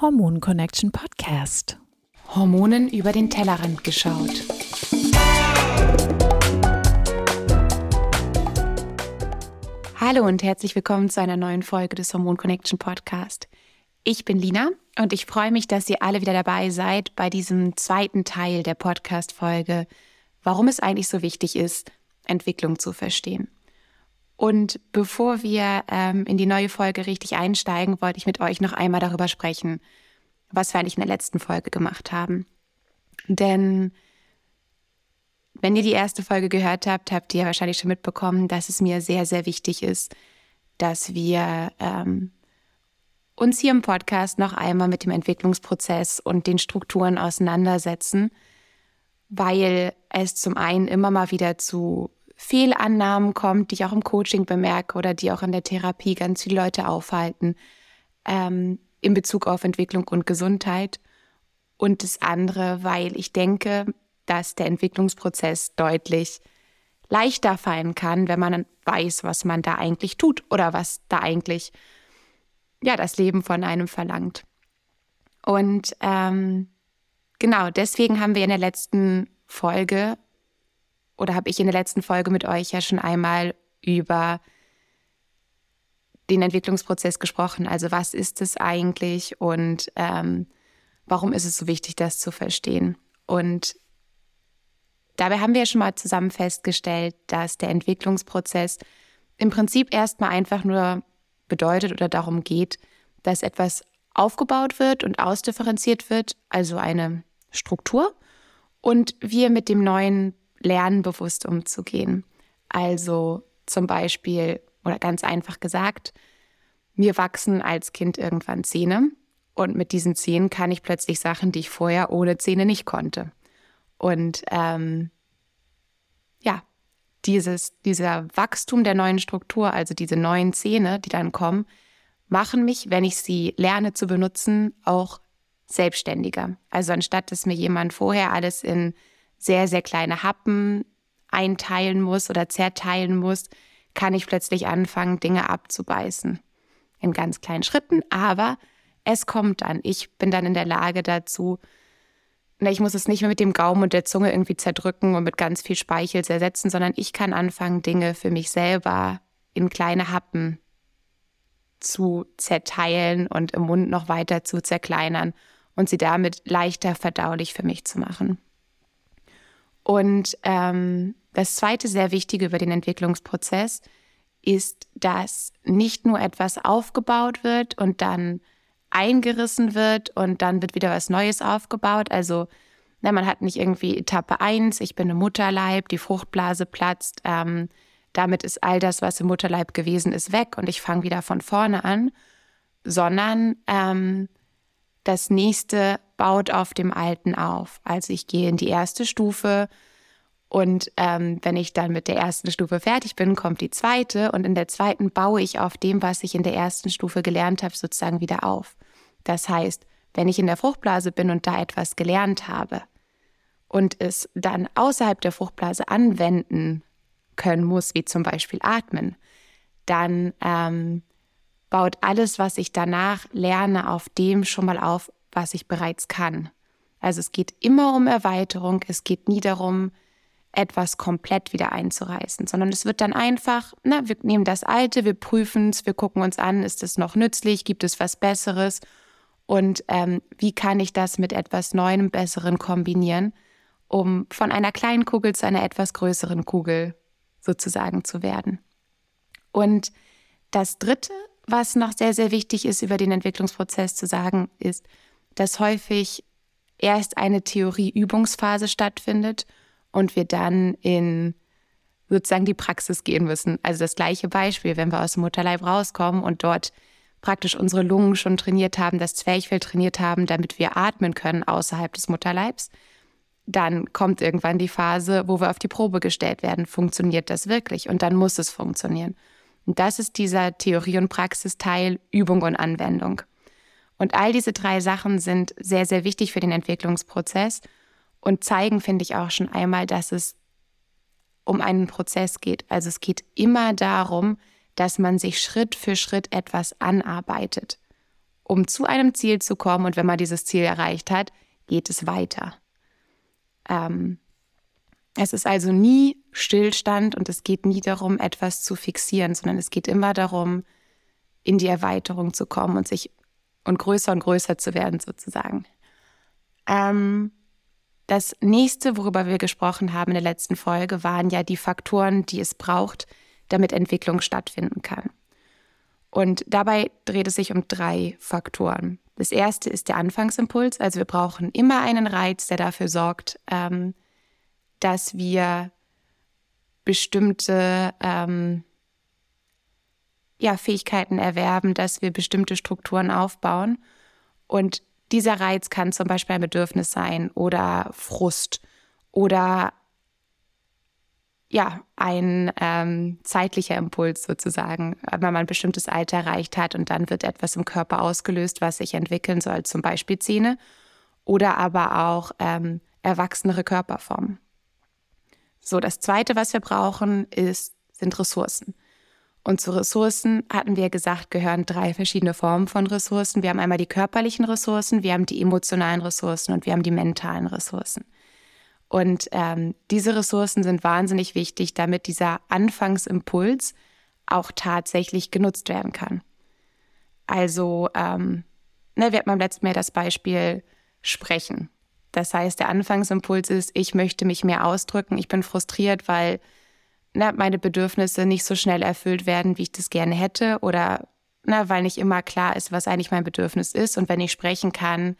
Hormon Connection Podcast. Hormonen über den Tellerrand geschaut. Hallo und herzlich willkommen zu einer neuen Folge des Hormon Connection Podcast. Ich bin Lina und ich freue mich, dass ihr alle wieder dabei seid bei diesem zweiten Teil der Podcast-Folge, warum es eigentlich so wichtig ist, Entwicklung zu verstehen. Und bevor wir ähm, in die neue Folge richtig einsteigen, wollte ich mit euch noch einmal darüber sprechen, was wir eigentlich in der letzten Folge gemacht haben. Denn wenn ihr die erste Folge gehört habt, habt ihr wahrscheinlich schon mitbekommen, dass es mir sehr, sehr wichtig ist, dass wir ähm, uns hier im Podcast noch einmal mit dem Entwicklungsprozess und den Strukturen auseinandersetzen, weil es zum einen immer mal wieder zu Fehlannahmen kommt, die ich auch im Coaching bemerke oder die auch in der Therapie ganz viele Leute aufhalten ähm, in Bezug auf Entwicklung und Gesundheit. Und das andere, weil ich denke, dass der Entwicklungsprozess deutlich leichter fallen kann, wenn man weiß, was man da eigentlich tut oder was da eigentlich ja das Leben von einem verlangt. Und ähm, genau deswegen haben wir in der letzten Folge oder habe ich in der letzten Folge mit euch ja schon einmal über den Entwicklungsprozess gesprochen. Also was ist es eigentlich und ähm, warum ist es so wichtig, das zu verstehen? Und dabei haben wir ja schon mal zusammen festgestellt, dass der Entwicklungsprozess im Prinzip erstmal einfach nur bedeutet oder darum geht, dass etwas aufgebaut wird und ausdifferenziert wird, also eine Struktur, und wir mit dem neuen lernen, bewusst umzugehen. Also zum Beispiel, oder ganz einfach gesagt, mir wachsen als Kind irgendwann Zähne und mit diesen Zähnen kann ich plötzlich Sachen, die ich vorher ohne Zähne nicht konnte. Und ähm, ja, dieses, dieser Wachstum der neuen Struktur, also diese neuen Zähne, die dann kommen, machen mich, wenn ich sie lerne zu benutzen, auch selbstständiger. Also anstatt dass mir jemand vorher alles in sehr, sehr kleine Happen einteilen muss oder zerteilen muss, kann ich plötzlich anfangen, Dinge abzubeißen. In ganz kleinen Schritten, aber es kommt dann. Ich bin dann in der Lage dazu, ich muss es nicht mehr mit dem Gaumen und der Zunge irgendwie zerdrücken und mit ganz viel Speichel zersetzen, sondern ich kann anfangen, Dinge für mich selber in kleine Happen zu zerteilen und im Mund noch weiter zu zerkleinern und sie damit leichter verdaulich für mich zu machen. Und ähm, das zweite sehr Wichtige über den Entwicklungsprozess ist, dass nicht nur etwas aufgebaut wird und dann eingerissen wird und dann wird wieder was Neues aufgebaut. Also na, man hat nicht irgendwie Etappe 1, ich bin im Mutterleib, die Fruchtblase platzt, ähm, damit ist all das, was im Mutterleib gewesen ist, weg und ich fange wieder von vorne an, sondern ähm, das nächste baut auf dem alten auf. Also ich gehe in die erste Stufe und ähm, wenn ich dann mit der ersten Stufe fertig bin, kommt die zweite und in der zweiten baue ich auf dem, was ich in der ersten Stufe gelernt habe, sozusagen wieder auf. Das heißt, wenn ich in der Fruchtblase bin und da etwas gelernt habe und es dann außerhalb der Fruchtblase anwenden können muss, wie zum Beispiel atmen, dann ähm, baut alles, was ich danach lerne, auf dem schon mal auf, was ich bereits kann. Also es geht immer um Erweiterung, es geht nie darum, etwas komplett wieder einzureißen, sondern es wird dann einfach, na, wir nehmen das Alte, wir prüfen es, wir gucken uns an, ist es noch nützlich, gibt es was Besseres und ähm, wie kann ich das mit etwas Neuem, Besseren kombinieren, um von einer kleinen Kugel zu einer etwas größeren Kugel sozusagen zu werden. Und das Dritte was noch sehr, sehr wichtig ist, über den Entwicklungsprozess zu sagen, ist, dass häufig erst eine Theorie-Übungsphase stattfindet und wir dann in sozusagen die Praxis gehen müssen. Also das gleiche Beispiel, wenn wir aus dem Mutterleib rauskommen und dort praktisch unsere Lungen schon trainiert haben, das Zwerchfell trainiert haben, damit wir atmen können außerhalb des Mutterleibs, dann kommt irgendwann die Phase, wo wir auf die Probe gestellt werden. Funktioniert das wirklich? Und dann muss es funktionieren. Und das ist dieser Theorie- und Praxisteil, Übung und Anwendung. Und all diese drei Sachen sind sehr, sehr wichtig für den Entwicklungsprozess und zeigen, finde ich, auch schon einmal, dass es um einen Prozess geht. Also es geht immer darum, dass man sich Schritt für Schritt etwas anarbeitet. um zu einem Ziel zu kommen und wenn man dieses Ziel erreicht hat, geht es weiter. Ähm, es ist also nie Stillstand und es geht nie darum, etwas zu fixieren, sondern es geht immer darum, in die Erweiterung zu kommen und sich und größer und größer zu werden sozusagen. Ähm, das nächste, worüber wir gesprochen haben in der letzten Folge, waren ja die Faktoren, die es braucht, damit Entwicklung stattfinden kann. Und dabei dreht es sich um drei Faktoren. Das erste ist der Anfangsimpuls. Also wir brauchen immer einen Reiz, der dafür sorgt, ähm, dass wir bestimmte ähm, ja, Fähigkeiten erwerben, dass wir bestimmte Strukturen aufbauen. Und dieser Reiz kann zum Beispiel ein Bedürfnis sein oder Frust oder ja, ein ähm, zeitlicher Impuls sozusagen, wenn man ein bestimmtes Alter erreicht hat und dann wird etwas im Körper ausgelöst, was sich entwickeln soll, zum Beispiel Zähne oder aber auch ähm, erwachsenere Körperformen. So, das Zweite, was wir brauchen, ist, sind Ressourcen. Und zu Ressourcen hatten wir gesagt, gehören drei verschiedene Formen von Ressourcen. Wir haben einmal die körperlichen Ressourcen, wir haben die emotionalen Ressourcen und wir haben die mentalen Ressourcen. Und ähm, diese Ressourcen sind wahnsinnig wichtig, damit dieser Anfangsimpuls auch tatsächlich genutzt werden kann. Also, ähm, ne, wir hatten beim letzten Mal das Beispiel Sprechen. Das heißt, der Anfangsimpuls ist, ich möchte mich mehr ausdrücken, ich bin frustriert, weil ne, meine Bedürfnisse nicht so schnell erfüllt werden, wie ich das gerne hätte oder ne, weil nicht immer klar ist, was eigentlich mein Bedürfnis ist. Und wenn ich sprechen kann,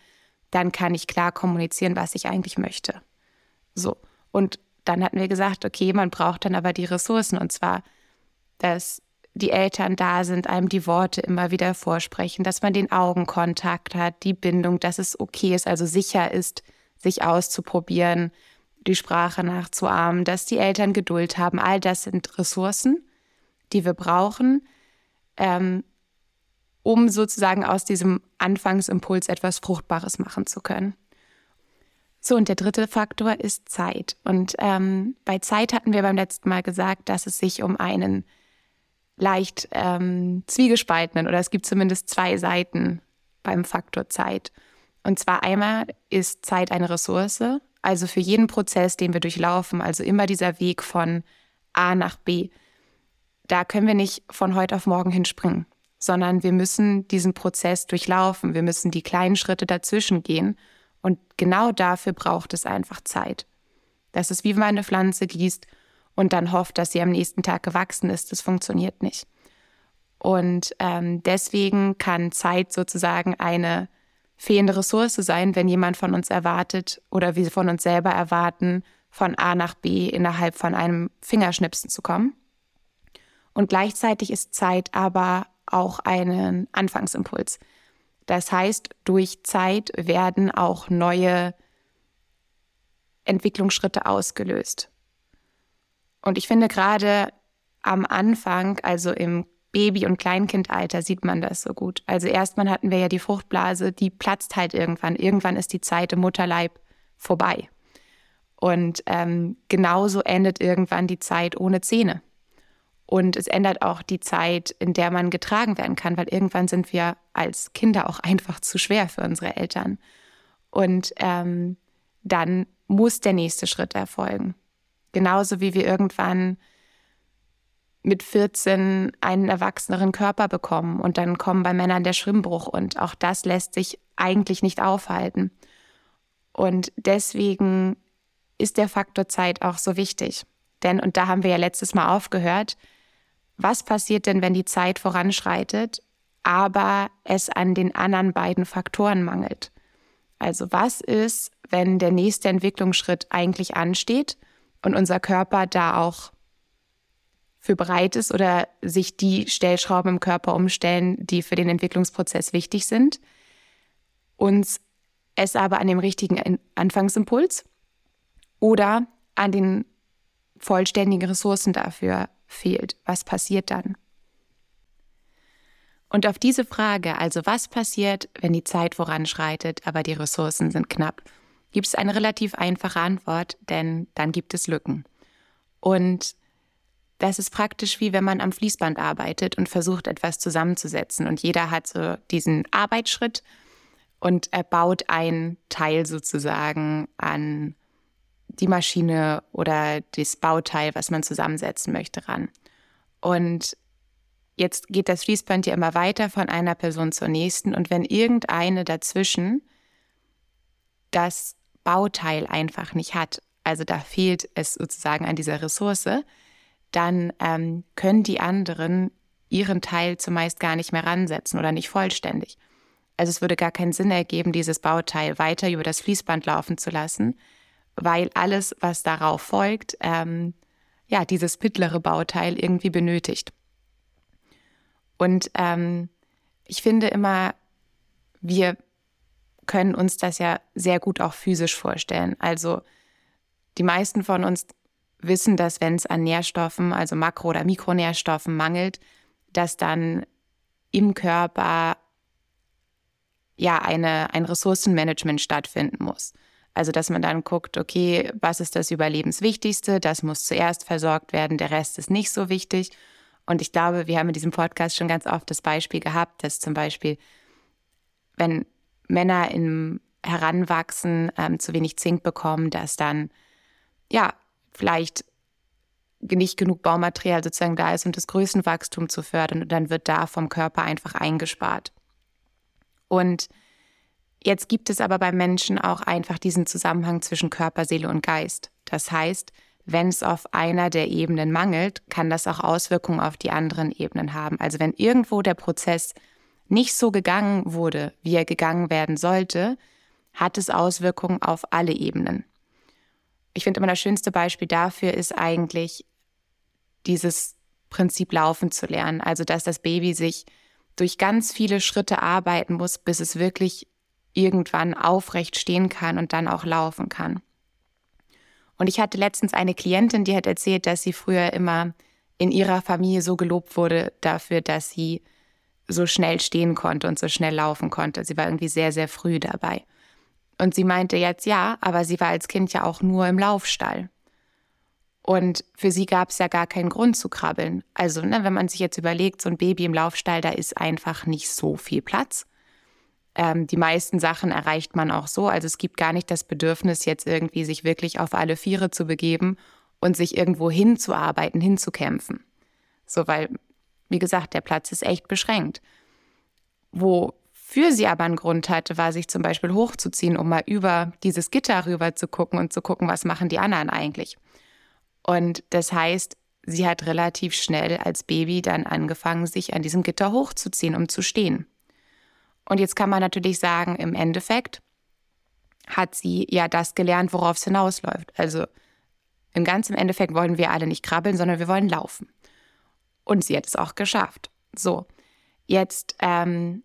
dann kann ich klar kommunizieren, was ich eigentlich möchte. So. Und dann hatten wir gesagt, okay, man braucht dann aber die Ressourcen und zwar, dass die Eltern da sind, einem die Worte immer wieder vorsprechen, dass man den Augenkontakt hat, die Bindung, dass es okay ist, also sicher ist, sich auszuprobieren, die Sprache nachzuahmen, dass die Eltern Geduld haben. All das sind Ressourcen, die wir brauchen, ähm, um sozusagen aus diesem Anfangsimpuls etwas Fruchtbares machen zu können. So, und der dritte Faktor ist Zeit. Und ähm, bei Zeit hatten wir beim letzten Mal gesagt, dass es sich um einen leicht ähm, zwiegespaltenen oder es gibt zumindest zwei Seiten beim Faktor Zeit. Und zwar einmal ist Zeit eine Ressource, also für jeden Prozess, den wir durchlaufen, also immer dieser Weg von A nach B. Da können wir nicht von heute auf morgen hinspringen, sondern wir müssen diesen Prozess durchlaufen. Wir müssen die kleinen Schritte dazwischen gehen und genau dafür braucht es einfach Zeit. Das ist wie wenn man eine Pflanze gießt und dann hofft, dass sie am nächsten Tag gewachsen ist. Das funktioniert nicht. Und ähm, deswegen kann Zeit sozusagen eine fehlende Ressource sein, wenn jemand von uns erwartet oder wir von uns selber erwarten, von A nach B innerhalb von einem Fingerschnipsen zu kommen. Und gleichzeitig ist Zeit aber auch ein Anfangsimpuls. Das heißt, durch Zeit werden auch neue Entwicklungsschritte ausgelöst. Und ich finde gerade am Anfang, also im Baby- und Kleinkindalter, sieht man das so gut. Also erstmal hatten wir ja die Fruchtblase, die platzt halt irgendwann. Irgendwann ist die Zeit im Mutterleib vorbei. Und ähm, genauso endet irgendwann die Zeit ohne Zähne. Und es ändert auch die Zeit, in der man getragen werden kann, weil irgendwann sind wir als Kinder auch einfach zu schwer für unsere Eltern. Und ähm, dann muss der nächste Schritt erfolgen. Genauso wie wir irgendwann mit 14 einen erwachseneren Körper bekommen und dann kommen bei Männern der Schwimmbruch und auch das lässt sich eigentlich nicht aufhalten. Und deswegen ist der Faktor Zeit auch so wichtig. Denn, und da haben wir ja letztes Mal aufgehört, was passiert denn, wenn die Zeit voranschreitet, aber es an den anderen beiden Faktoren mangelt? Also was ist, wenn der nächste Entwicklungsschritt eigentlich ansteht und unser Körper da auch für bereit ist oder sich die Stellschrauben im Körper umstellen, die für den Entwicklungsprozess wichtig sind, uns es aber an dem richtigen Anfangsimpuls oder an den vollständigen Ressourcen dafür fehlt. Was passiert dann? Und auf diese Frage, also was passiert, wenn die Zeit voranschreitet, aber die Ressourcen sind knapp, gibt es eine relativ einfache Antwort, denn dann gibt es Lücken. Und das ist praktisch wie wenn man am Fließband arbeitet und versucht, etwas zusammenzusetzen. Und jeder hat so diesen Arbeitsschritt und er baut ein Teil sozusagen an die Maschine oder das Bauteil, was man zusammensetzen möchte, ran. Und jetzt geht das Fließband ja immer weiter von einer Person zur nächsten. Und wenn irgendeine dazwischen das Bauteil einfach nicht hat, also da fehlt es sozusagen an dieser Ressource, dann ähm, können die anderen ihren Teil zumeist gar nicht mehr ransetzen oder nicht vollständig. Also es würde gar keinen Sinn ergeben, dieses Bauteil weiter über das Fließband laufen zu lassen, weil alles, was darauf folgt, ähm, ja, dieses mittlere Bauteil irgendwie benötigt. Und ähm, ich finde immer, wir können uns das ja sehr gut auch physisch vorstellen. Also die meisten von uns wissen, dass wenn es an Nährstoffen, also Makro- oder Mikronährstoffen mangelt, dass dann im Körper ja eine, ein Ressourcenmanagement stattfinden muss. Also dass man dann guckt, okay, was ist das Überlebenswichtigste? Das muss zuerst versorgt werden, der Rest ist nicht so wichtig. Und ich glaube, wir haben in diesem Podcast schon ganz oft das Beispiel gehabt, dass zum Beispiel, wenn Männer im Heranwachsen ähm, zu wenig Zink bekommen, dass dann ja vielleicht nicht genug Baumaterial sozusagen da ist, um das Größenwachstum zu fördern. Und dann wird da vom Körper einfach eingespart. Und jetzt gibt es aber beim Menschen auch einfach diesen Zusammenhang zwischen Körper, Seele und Geist. Das heißt, wenn es auf einer der Ebenen mangelt, kann das auch Auswirkungen auf die anderen Ebenen haben. Also wenn irgendwo der Prozess nicht so gegangen wurde, wie er gegangen werden sollte, hat es Auswirkungen auf alle Ebenen. Ich finde immer das schönste Beispiel dafür ist eigentlich dieses Prinzip laufen zu lernen. Also dass das Baby sich durch ganz viele Schritte arbeiten muss, bis es wirklich irgendwann aufrecht stehen kann und dann auch laufen kann. Und ich hatte letztens eine Klientin, die hat erzählt, dass sie früher immer in ihrer Familie so gelobt wurde dafür, dass sie so schnell stehen konnte und so schnell laufen konnte. Sie war irgendwie sehr, sehr früh dabei. Und sie meinte jetzt ja, aber sie war als Kind ja auch nur im Laufstall. Und für sie gab es ja gar keinen Grund zu krabbeln. Also, ne, wenn man sich jetzt überlegt, so ein Baby im Laufstall, da ist einfach nicht so viel Platz. Ähm, die meisten Sachen erreicht man auch so. Also es gibt gar nicht das Bedürfnis, jetzt irgendwie sich wirklich auf alle Viere zu begeben und sich irgendwo hinzuarbeiten, hinzukämpfen. So, weil, wie gesagt, der Platz ist echt beschränkt. Wofür sie aber einen Grund hatte, war sich zum Beispiel hochzuziehen, um mal über dieses Gitter rüber zu gucken und zu gucken, was machen die anderen eigentlich. Und das heißt, sie hat relativ schnell als Baby dann angefangen, sich an diesem Gitter hochzuziehen, um zu stehen. Und jetzt kann man natürlich sagen, im Endeffekt hat sie ja das gelernt, worauf es hinausläuft. Also im ganzen Endeffekt wollen wir alle nicht krabbeln, sondern wir wollen laufen. Und sie hat es auch geschafft. So, jetzt ähm,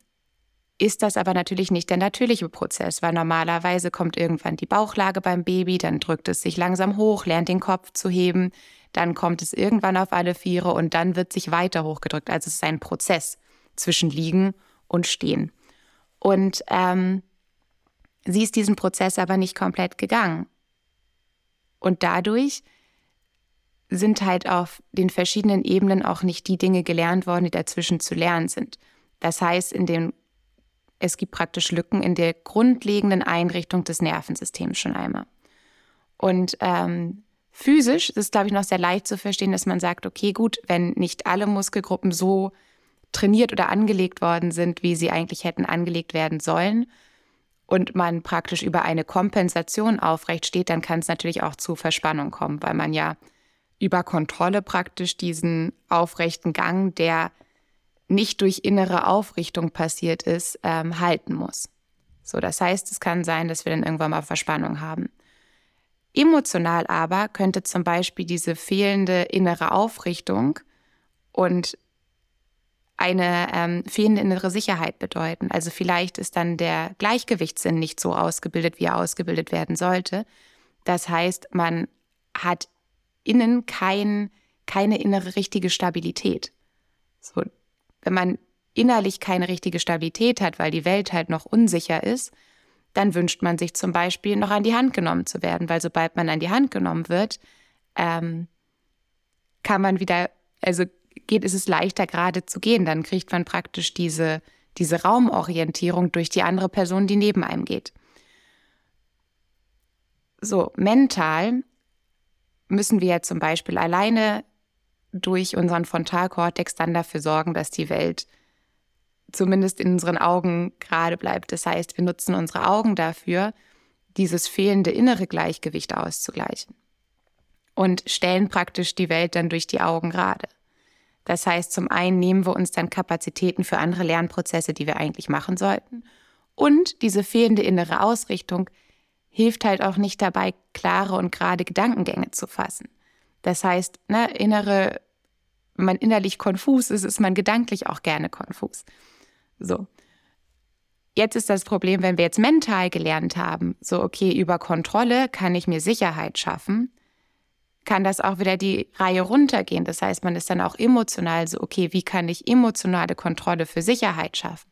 ist das aber natürlich nicht der natürliche Prozess, weil normalerweise kommt irgendwann die Bauchlage beim Baby, dann drückt es sich langsam hoch, lernt den Kopf zu heben, dann kommt es irgendwann auf alle Viere und dann wird sich weiter hochgedrückt. Also es ist ein Prozess zwischen Liegen und Stehen. Und ähm, sie ist diesen Prozess aber nicht komplett gegangen. Und dadurch sind halt auf den verschiedenen Ebenen auch nicht die Dinge gelernt worden, die dazwischen zu lernen sind. Das heißt, in den es gibt praktisch Lücken in der grundlegenden Einrichtung des Nervensystems schon einmal. Und ähm, physisch ist es, glaube ich, noch sehr leicht zu verstehen, dass man sagt, okay, gut, wenn nicht alle Muskelgruppen so trainiert oder angelegt worden sind, wie sie eigentlich hätten angelegt werden sollen, und man praktisch über eine Kompensation aufrecht steht, dann kann es natürlich auch zu Verspannung kommen, weil man ja über Kontrolle praktisch diesen aufrechten Gang, der nicht durch innere Aufrichtung passiert ist, ähm, halten muss. So, das heißt, es kann sein, dass wir dann irgendwann mal Verspannung haben. Emotional aber könnte zum Beispiel diese fehlende innere Aufrichtung und eine ähm, fehlende innere Sicherheit bedeuten. Also vielleicht ist dann der Gleichgewichtssinn nicht so ausgebildet, wie er ausgebildet werden sollte. Das heißt, man hat innen kein, keine innere richtige Stabilität. So, wenn man innerlich keine richtige Stabilität hat, weil die Welt halt noch unsicher ist, dann wünscht man sich zum Beispiel noch an die Hand genommen zu werden, weil sobald man an die Hand genommen wird, ähm, kann man wieder, also geht, ist es leichter gerade zu gehen. Dann kriegt man praktisch diese, diese Raumorientierung durch die andere Person, die neben einem geht. So, mental müssen wir ja zum Beispiel alleine durch unseren Frontalkortex dann dafür sorgen, dass die Welt zumindest in unseren Augen gerade bleibt. Das heißt, wir nutzen unsere Augen dafür, dieses fehlende innere Gleichgewicht auszugleichen und stellen praktisch die Welt dann durch die Augen gerade. Das heißt, zum einen nehmen wir uns dann Kapazitäten für andere Lernprozesse, die wir eigentlich machen sollten. Und diese fehlende innere Ausrichtung hilft halt auch nicht dabei, klare und gerade Gedankengänge zu fassen. Das heißt, ne, innere, wenn man innerlich konfus ist, ist man gedanklich auch gerne konfus. So. Jetzt ist das Problem, wenn wir jetzt mental gelernt haben, so okay, über Kontrolle kann ich mir Sicherheit schaffen, kann das auch wieder die Reihe runtergehen. Das heißt, man ist dann auch emotional so, okay, wie kann ich emotionale Kontrolle für Sicherheit schaffen?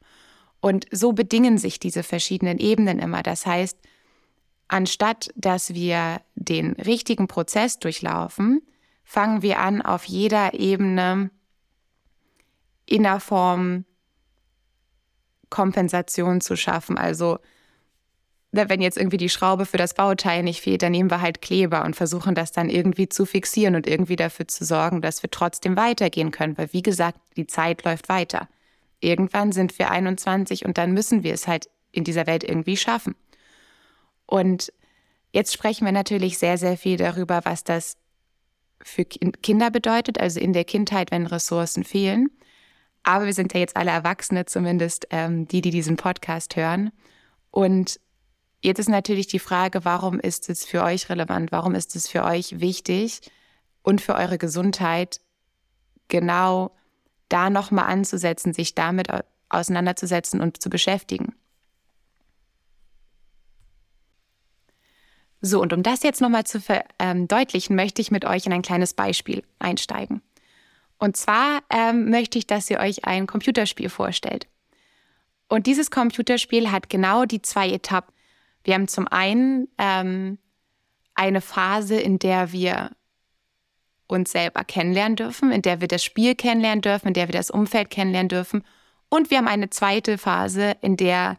Und so bedingen sich diese verschiedenen Ebenen immer. Das heißt, anstatt dass wir den richtigen Prozess durchlaufen, fangen wir an, auf jeder Ebene in der Form Kompensation zu schaffen. Also wenn jetzt irgendwie die Schraube für das Bauteil nicht fehlt, dann nehmen wir halt Kleber und versuchen das dann irgendwie zu fixieren und irgendwie dafür zu sorgen, dass wir trotzdem weitergehen können. Weil wie gesagt, die Zeit läuft weiter. Irgendwann sind wir 21 und dann müssen wir es halt in dieser Welt irgendwie schaffen. Und jetzt sprechen wir natürlich sehr, sehr viel darüber, was das für Kinder bedeutet, also in der Kindheit, wenn Ressourcen fehlen. Aber wir sind ja jetzt alle Erwachsene, zumindest ähm, die, die diesen Podcast hören. Und Jetzt ist natürlich die Frage, warum ist es für euch relevant? Warum ist es für euch wichtig und für eure Gesundheit genau da nochmal anzusetzen, sich damit auseinanderzusetzen und zu beschäftigen? So, und um das jetzt nochmal zu verdeutlichen, möchte ich mit euch in ein kleines Beispiel einsteigen. Und zwar ähm, möchte ich, dass ihr euch ein Computerspiel vorstellt. Und dieses Computerspiel hat genau die zwei Etappen. Wir haben zum einen ähm, eine Phase, in der wir uns selber kennenlernen dürfen, in der wir das Spiel kennenlernen dürfen, in der wir das Umfeld kennenlernen dürfen. Und wir haben eine zweite Phase, in der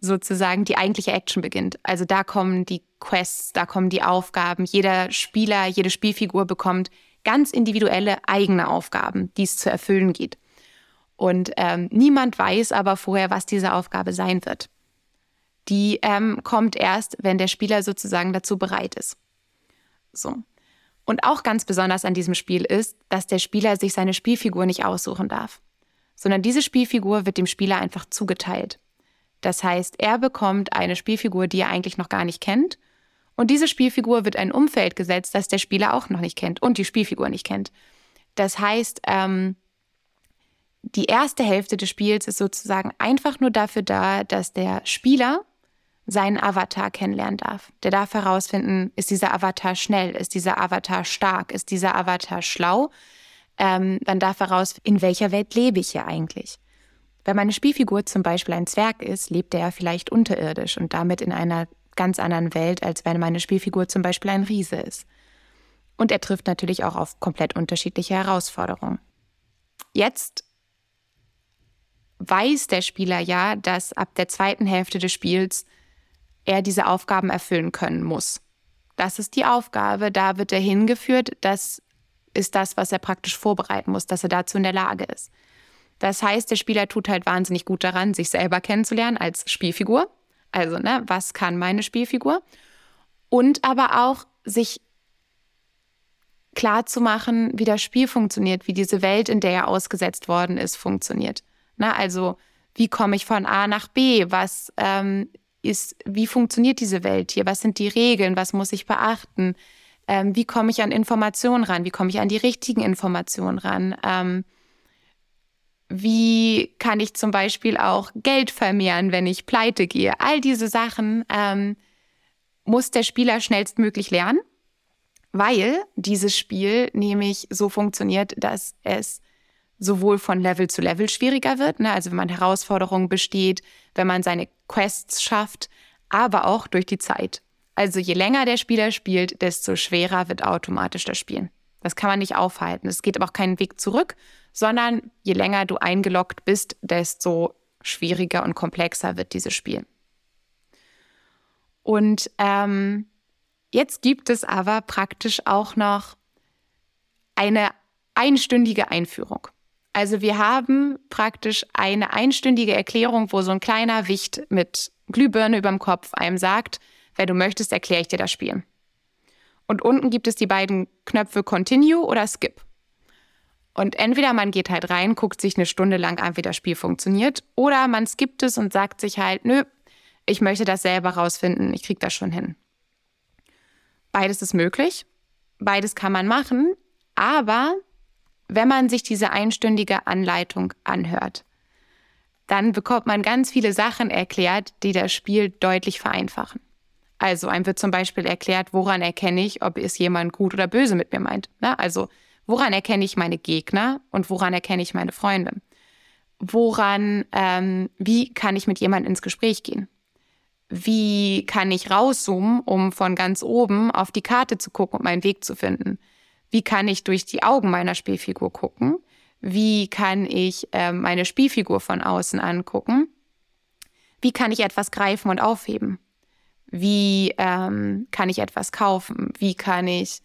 sozusagen die eigentliche Action beginnt. Also da kommen die Quests, da kommen die Aufgaben. Jeder Spieler, jede Spielfigur bekommt ganz individuelle eigene Aufgaben, die es zu erfüllen geht. Und ähm, niemand weiß aber vorher, was diese Aufgabe sein wird die ähm, kommt erst, wenn der Spieler sozusagen dazu bereit ist. So. Und auch ganz besonders an diesem Spiel ist, dass der Spieler sich seine Spielfigur nicht aussuchen darf, sondern diese Spielfigur wird dem Spieler einfach zugeteilt. Das heißt, er bekommt eine Spielfigur, die er eigentlich noch gar nicht kennt, und diese Spielfigur wird ein Umfeld gesetzt, das der Spieler auch noch nicht kennt und die Spielfigur nicht kennt. Das heißt, ähm, die erste Hälfte des Spiels ist sozusagen einfach nur dafür da, dass der Spieler seinen Avatar kennenlernen darf. Der darf herausfinden, ist dieser Avatar schnell, ist dieser Avatar stark, ist dieser Avatar schlau. Ähm, dann darf er heraus, in welcher Welt lebe ich hier eigentlich. Wenn meine Spielfigur zum Beispiel ein Zwerg ist, lebt er ja vielleicht unterirdisch und damit in einer ganz anderen Welt, als wenn meine Spielfigur zum Beispiel ein Riese ist. Und er trifft natürlich auch auf komplett unterschiedliche Herausforderungen. Jetzt weiß der Spieler ja, dass ab der zweiten Hälfte des Spiels er diese Aufgaben erfüllen können muss. Das ist die Aufgabe, da wird er hingeführt, das ist das, was er praktisch vorbereiten muss, dass er dazu in der Lage ist. Das heißt, der Spieler tut halt wahnsinnig gut daran, sich selber kennenzulernen als Spielfigur. Also, ne, was kann meine Spielfigur? Und aber auch sich klar zu machen, wie das Spiel funktioniert, wie diese Welt, in der er ausgesetzt worden ist, funktioniert. Na, also, wie komme ich von A nach B? Was ähm, ist, wie funktioniert diese Welt hier? Was sind die Regeln? Was muss ich beachten? Ähm, wie komme ich an Informationen ran? Wie komme ich an die richtigen Informationen ran? Ähm, wie kann ich zum Beispiel auch Geld vermehren, wenn ich pleite gehe? All diese Sachen ähm, muss der Spieler schnellstmöglich lernen, weil dieses Spiel nämlich so funktioniert, dass es sowohl von Level zu Level schwieriger wird, ne? also wenn man Herausforderungen besteht, wenn man seine Quests schafft, aber auch durch die Zeit. Also je länger der Spieler spielt, desto schwerer wird automatisch das Spielen. Das kann man nicht aufhalten. Es geht aber auch keinen Weg zurück, sondern je länger du eingeloggt bist, desto schwieriger und komplexer wird dieses Spiel. Und ähm, jetzt gibt es aber praktisch auch noch eine einstündige Einführung. Also wir haben praktisch eine einstündige Erklärung, wo so ein kleiner Wicht mit Glühbirne überm Kopf einem sagt, wenn du möchtest, erkläre ich dir das Spiel. Und unten gibt es die beiden Knöpfe Continue oder Skip. Und entweder man geht halt rein, guckt sich eine Stunde lang an, wie das Spiel funktioniert, oder man skippt es und sagt sich halt, nö, ich möchte das selber rausfinden, ich kriege das schon hin. Beides ist möglich, beides kann man machen, aber wenn man sich diese einstündige Anleitung anhört, dann bekommt man ganz viele Sachen erklärt, die das Spiel deutlich vereinfachen. Also einem wird zum Beispiel erklärt, woran erkenne ich, ob es jemand gut oder böse mit mir meint. Ne? Also woran erkenne ich meine Gegner und woran erkenne ich meine Freunde? Woran, ähm, wie kann ich mit jemandem ins Gespräch gehen? Wie kann ich rauszoomen, um von ganz oben auf die Karte zu gucken und meinen Weg zu finden? Wie kann ich durch die Augen meiner Spielfigur gucken? Wie kann ich äh, meine Spielfigur von außen angucken? Wie kann ich etwas greifen und aufheben? Wie ähm, kann ich etwas kaufen? Wie kann ich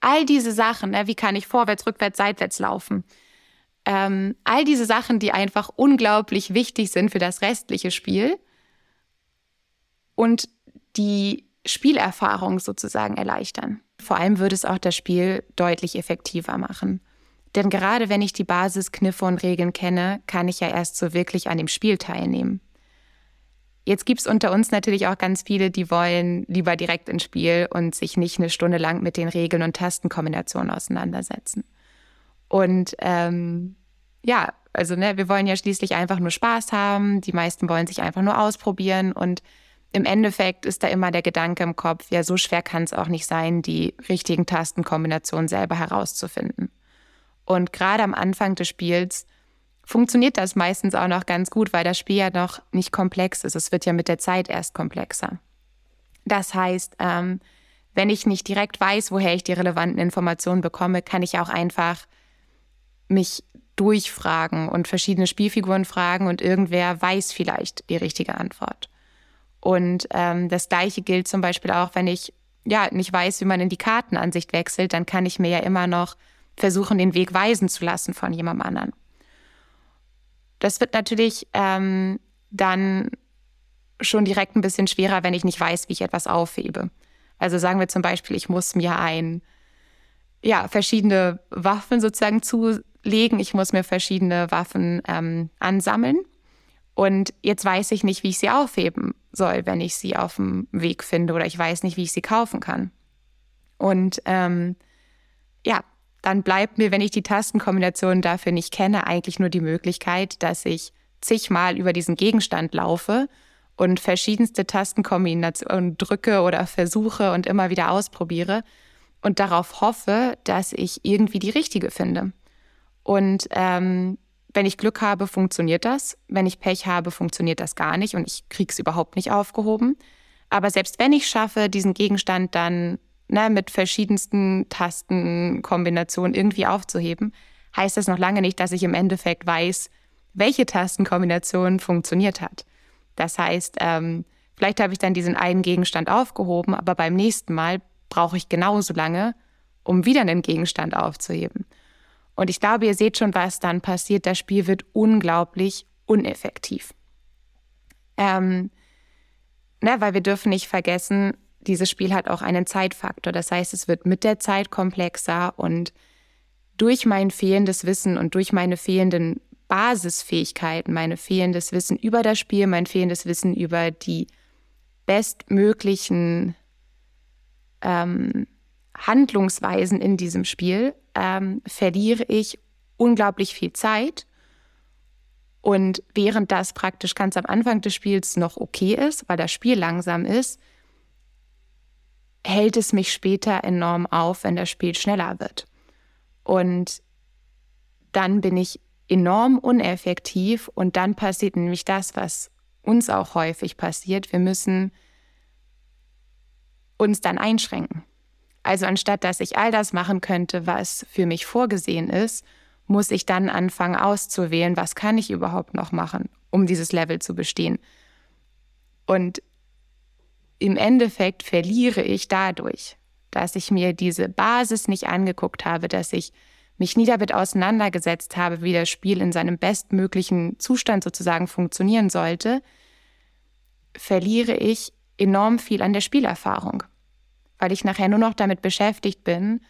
all diese Sachen, ne? wie kann ich vorwärts, rückwärts, seitwärts laufen? Ähm, all diese Sachen, die einfach unglaublich wichtig sind für das restliche Spiel und die Spielerfahrung sozusagen erleichtern. Vor allem würde es auch das Spiel deutlich effektiver machen. Denn gerade wenn ich die Basiskniffe und Regeln kenne, kann ich ja erst so wirklich an dem Spiel teilnehmen. Jetzt gibt es unter uns natürlich auch ganz viele, die wollen lieber direkt ins Spiel und sich nicht eine Stunde lang mit den Regeln und Tastenkombinationen auseinandersetzen. Und ähm, ja, also ne, wir wollen ja schließlich einfach nur Spaß haben. Die meisten wollen sich einfach nur ausprobieren und im Endeffekt ist da immer der Gedanke im Kopf, ja, so schwer kann es auch nicht sein, die richtigen Tastenkombinationen selber herauszufinden. Und gerade am Anfang des Spiels funktioniert das meistens auch noch ganz gut, weil das Spiel ja noch nicht komplex ist. Es wird ja mit der Zeit erst komplexer. Das heißt, ähm, wenn ich nicht direkt weiß, woher ich die relevanten Informationen bekomme, kann ich auch einfach mich durchfragen und verschiedene Spielfiguren fragen und irgendwer weiß vielleicht die richtige Antwort. Und ähm, das Gleiche gilt zum Beispiel auch, wenn ich ja nicht weiß, wie man in die Kartenansicht wechselt, dann kann ich mir ja immer noch versuchen, den Weg weisen zu lassen von jemandem anderen. Das wird natürlich ähm, dann schon direkt ein bisschen schwerer, wenn ich nicht weiß, wie ich etwas aufhebe. Also sagen wir zum Beispiel, ich muss mir ein, ja, verschiedene Waffen sozusagen zulegen. Ich muss mir verschiedene Waffen ähm, ansammeln. Und jetzt weiß ich nicht, wie ich sie aufheben soll, wenn ich sie auf dem Weg finde oder ich weiß nicht, wie ich sie kaufen kann. Und ähm, dann bleibt mir, wenn ich die Tastenkombination dafür nicht kenne, eigentlich nur die Möglichkeit, dass ich zigmal über diesen Gegenstand laufe und verschiedenste Tastenkombinationen drücke oder versuche und immer wieder ausprobiere und darauf hoffe, dass ich irgendwie die richtige finde. Und ähm, wenn ich Glück habe, funktioniert das. Wenn ich Pech habe, funktioniert das gar nicht und ich kriege es überhaupt nicht aufgehoben. Aber selbst wenn ich schaffe, diesen Gegenstand dann ne, mit verschiedensten Tastenkombinationen irgendwie aufzuheben, heißt das noch lange nicht, dass ich im Endeffekt weiß, welche Tastenkombination funktioniert hat. Das heißt, ähm, vielleicht habe ich dann diesen einen Gegenstand aufgehoben, aber beim nächsten Mal brauche ich genauso lange, um wieder einen Gegenstand aufzuheben. Und ich glaube, ihr seht schon, was dann passiert. Das Spiel wird unglaublich uneffektiv. Ähm, ne, weil wir dürfen nicht vergessen, dieses Spiel hat auch einen Zeitfaktor. Das heißt, es wird mit der Zeit komplexer und durch mein fehlendes Wissen und durch meine fehlenden Basisfähigkeiten, mein fehlendes Wissen über das Spiel, mein fehlendes Wissen über die bestmöglichen ähm, Handlungsweisen in diesem Spiel ähm, verliere ich unglaublich viel Zeit. Und während das praktisch ganz am Anfang des Spiels noch okay ist, weil das Spiel langsam ist, hält es mich später enorm auf, wenn das Spiel schneller wird. Und dann bin ich enorm uneffektiv und dann passiert nämlich das, was uns auch häufig passiert. Wir müssen uns dann einschränken. Also anstatt dass ich all das machen könnte, was für mich vorgesehen ist, muss ich dann anfangen auszuwählen, was kann ich überhaupt noch machen, um dieses Level zu bestehen. Und im Endeffekt verliere ich dadurch, dass ich mir diese Basis nicht angeguckt habe, dass ich mich nie damit auseinandergesetzt habe, wie das Spiel in seinem bestmöglichen Zustand sozusagen funktionieren sollte, verliere ich enorm viel an der Spielerfahrung, weil ich nachher nur noch damit beschäftigt bin,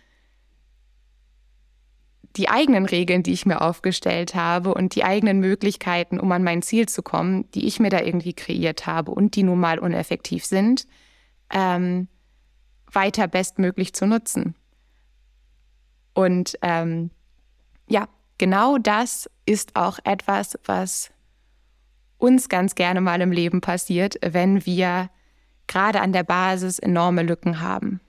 die eigenen Regeln, die ich mir aufgestellt habe und die eigenen Möglichkeiten, um an mein Ziel zu kommen, die ich mir da irgendwie kreiert habe und die nun mal uneffektiv sind, ähm, weiter bestmöglich zu nutzen. Und ähm, ja, genau das ist auch etwas, was uns ganz gerne mal im Leben passiert, wenn wir gerade an der Basis enorme Lücken haben.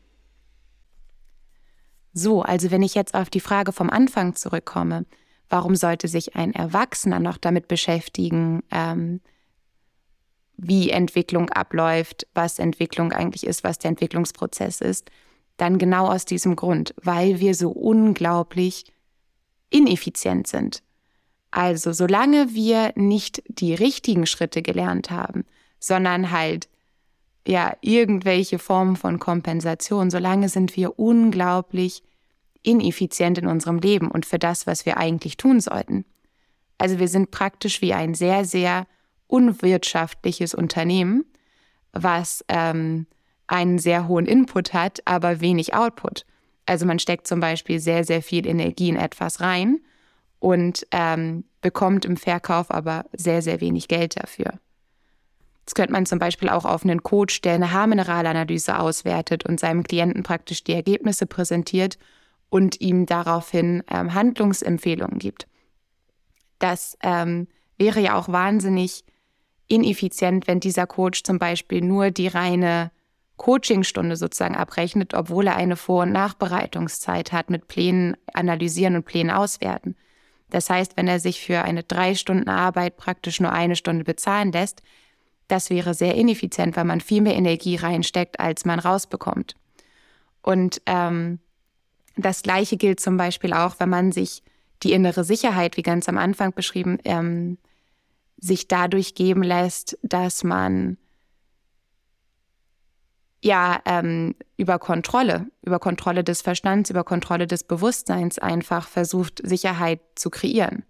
So, also wenn ich jetzt auf die Frage vom Anfang zurückkomme, warum sollte sich ein Erwachsener noch damit beschäftigen, ähm, wie Entwicklung abläuft, was Entwicklung eigentlich ist, was der Entwicklungsprozess ist, dann genau aus diesem Grund, weil wir so unglaublich ineffizient sind. Also solange wir nicht die richtigen Schritte gelernt haben, sondern halt ja, irgendwelche Formen von Kompensation, solange sind wir unglaublich ineffizient in unserem Leben und für das, was wir eigentlich tun sollten. Also wir sind praktisch wie ein sehr, sehr unwirtschaftliches Unternehmen, was ähm, einen sehr hohen Input hat, aber wenig Output. Also man steckt zum Beispiel sehr, sehr viel Energie in etwas rein und ähm, bekommt im Verkauf aber sehr, sehr wenig Geld dafür. Das könnte man zum Beispiel auch auf einen Coach, der eine Haarmineralanalyse auswertet und seinem Klienten praktisch die Ergebnisse präsentiert und ihm daraufhin ähm, Handlungsempfehlungen gibt. Das ähm, wäre ja auch wahnsinnig ineffizient, wenn dieser Coach zum Beispiel nur die reine Coachingstunde sozusagen abrechnet, obwohl er eine Vor- und Nachbereitungszeit hat mit Plänen analysieren und Plänen auswerten. Das heißt, wenn er sich für eine drei Stunden Arbeit praktisch nur eine Stunde bezahlen lässt, das wäre sehr ineffizient, weil man viel mehr Energie reinsteckt, als man rausbekommt. Und ähm, das Gleiche gilt zum Beispiel auch, wenn man sich die innere Sicherheit, wie ganz am Anfang beschrieben, ähm, sich dadurch geben lässt, dass man ja ähm, über Kontrolle, über Kontrolle des Verstands, über Kontrolle des Bewusstseins einfach versucht, Sicherheit zu kreieren.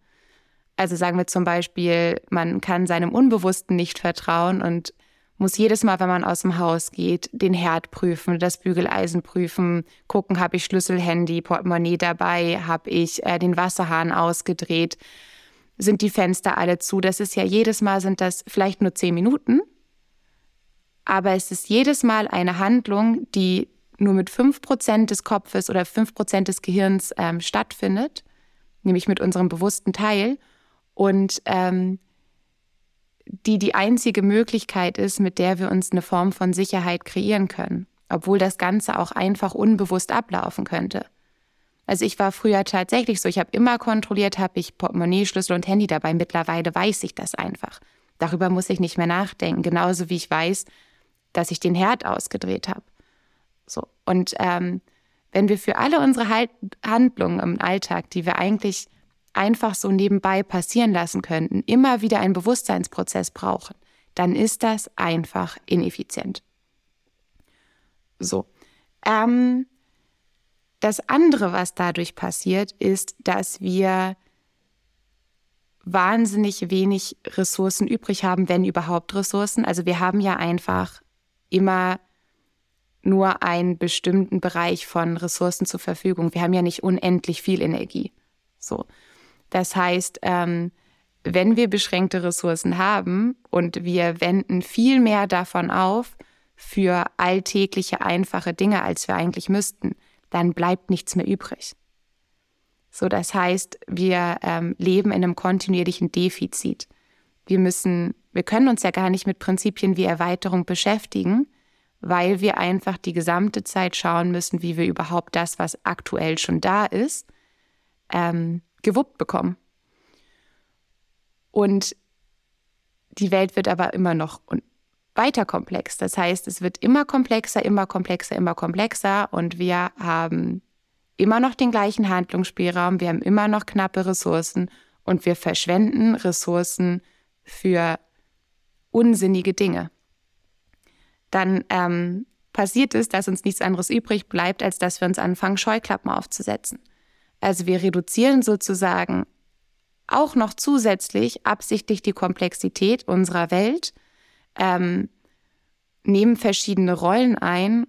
Also sagen wir zum Beispiel, man kann seinem Unbewussten nicht vertrauen und muss jedes Mal, wenn man aus dem Haus geht, den Herd prüfen, das Bügeleisen prüfen, gucken, habe ich Schlüssel, Handy, Portemonnaie dabei, habe ich äh, den Wasserhahn ausgedreht, sind die Fenster alle zu. Das ist ja jedes Mal sind das vielleicht nur zehn Minuten, aber es ist jedes Mal eine Handlung, die nur mit fünf Prozent des Kopfes oder fünf Prozent des Gehirns ähm, stattfindet, nämlich mit unserem bewussten Teil und ähm, die die einzige Möglichkeit ist, mit der wir uns eine Form von Sicherheit kreieren können, obwohl das Ganze auch einfach unbewusst ablaufen könnte. Also ich war früher tatsächlich so, ich habe immer kontrolliert, habe ich Portemonnaie, Schlüssel und Handy dabei. Mittlerweile weiß ich das einfach. Darüber muss ich nicht mehr nachdenken, genauso wie ich weiß, dass ich den Herd ausgedreht habe. So und ähm, wenn wir für alle unsere Handlungen im Alltag, die wir eigentlich einfach so nebenbei passieren lassen könnten, immer wieder einen Bewusstseinsprozess brauchen, dann ist das einfach ineffizient. So. Ähm, das andere, was dadurch passiert, ist, dass wir wahnsinnig wenig Ressourcen übrig haben, wenn überhaupt Ressourcen. Also wir haben ja einfach immer nur einen bestimmten Bereich von Ressourcen zur Verfügung. Wir haben ja nicht unendlich viel Energie. So. Das heißt, ähm, wenn wir beschränkte Ressourcen haben und wir wenden viel mehr davon auf für alltägliche, einfache Dinge, als wir eigentlich müssten, dann bleibt nichts mehr übrig. So, das heißt, wir ähm, leben in einem kontinuierlichen Defizit. Wir müssen, wir können uns ja gar nicht mit Prinzipien wie Erweiterung beschäftigen, weil wir einfach die gesamte Zeit schauen müssen, wie wir überhaupt das, was aktuell schon da ist, ähm, gewuppt bekommen. Und die Welt wird aber immer noch weiter komplex. Das heißt, es wird immer komplexer, immer komplexer, immer komplexer und wir haben immer noch den gleichen Handlungsspielraum, wir haben immer noch knappe Ressourcen und wir verschwenden Ressourcen für unsinnige Dinge. Dann ähm, passiert es, dass uns nichts anderes übrig bleibt, als dass wir uns anfangen, Scheuklappen aufzusetzen. Also wir reduzieren sozusagen auch noch zusätzlich absichtlich die Komplexität unserer Welt, ähm, nehmen verschiedene Rollen ein,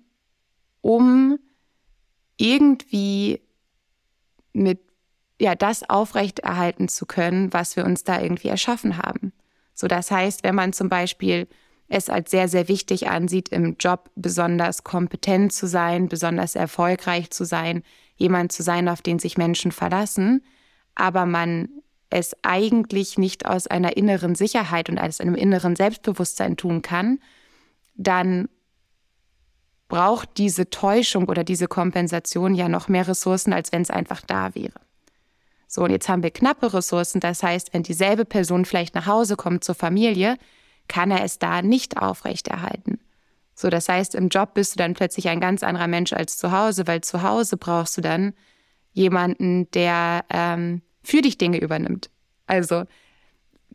um irgendwie mit ja das aufrechterhalten zu können, was wir uns da irgendwie erschaffen haben. So, das heißt, wenn man zum Beispiel es als sehr, sehr wichtig ansieht, im Job besonders kompetent zu sein, besonders erfolgreich zu sein, jemand zu sein, auf den sich Menschen verlassen, aber man es eigentlich nicht aus einer inneren Sicherheit und aus einem inneren Selbstbewusstsein tun kann, dann braucht diese Täuschung oder diese Kompensation ja noch mehr Ressourcen, als wenn es einfach da wäre. So, und jetzt haben wir knappe Ressourcen. Das heißt, wenn dieselbe Person vielleicht nach Hause kommt zur Familie, kann er es da nicht aufrechterhalten. So, das heißt, im Job bist du dann plötzlich ein ganz anderer Mensch als zu Hause, weil zu Hause brauchst du dann jemanden, der ähm, für dich Dinge übernimmt. Also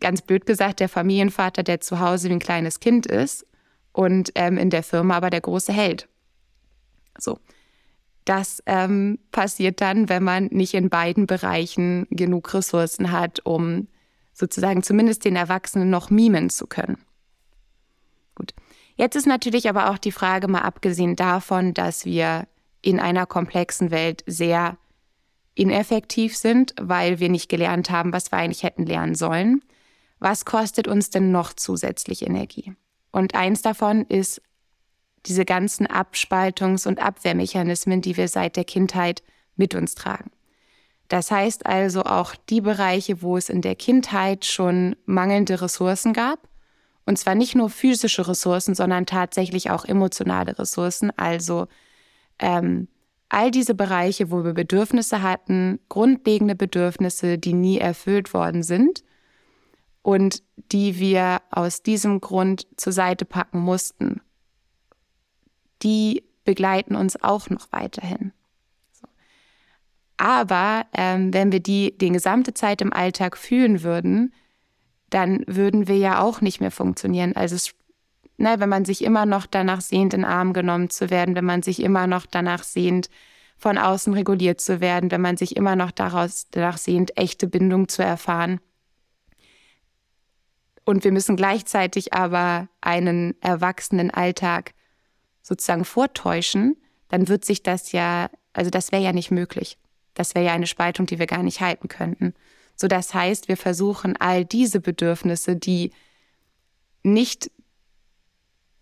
ganz blöd gesagt, der Familienvater, der zu Hause wie ein kleines Kind ist und ähm, in der Firma aber der große Held. So. Das ähm, passiert dann, wenn man nicht in beiden Bereichen genug Ressourcen hat, um sozusagen zumindest den Erwachsenen noch mimen zu können. Gut. Jetzt ist natürlich aber auch die Frage, mal abgesehen davon, dass wir in einer komplexen Welt sehr ineffektiv sind, weil wir nicht gelernt haben, was wir eigentlich hätten lernen sollen. Was kostet uns denn noch zusätzlich Energie? Und eins davon ist diese ganzen Abspaltungs- und Abwehrmechanismen, die wir seit der Kindheit mit uns tragen. Das heißt also auch die Bereiche, wo es in der Kindheit schon mangelnde Ressourcen gab, und zwar nicht nur physische Ressourcen, sondern tatsächlich auch emotionale Ressourcen, also ähm, all diese Bereiche, wo wir Bedürfnisse hatten, grundlegende Bedürfnisse, die nie erfüllt worden sind und die wir aus diesem Grund zur Seite packen mussten, die begleiten uns auch noch weiterhin. Aber ähm, wenn wir die die gesamte Zeit im Alltag fühlen würden, dann würden wir ja auch nicht mehr funktionieren. Also es ne, wenn man sich immer noch danach sehnt, in Arm genommen zu werden, wenn man sich immer noch danach sehnt, von außen reguliert zu werden, wenn man sich immer noch daraus, danach sehnt, echte Bindung zu erfahren. Und wir müssen gleichzeitig aber einen erwachsenen Alltag sozusagen vortäuschen, dann wird sich das ja, also das wäre ja nicht möglich. Das wäre ja eine Spaltung, die wir gar nicht halten könnten. So das heißt, wir versuchen all diese Bedürfnisse, die nicht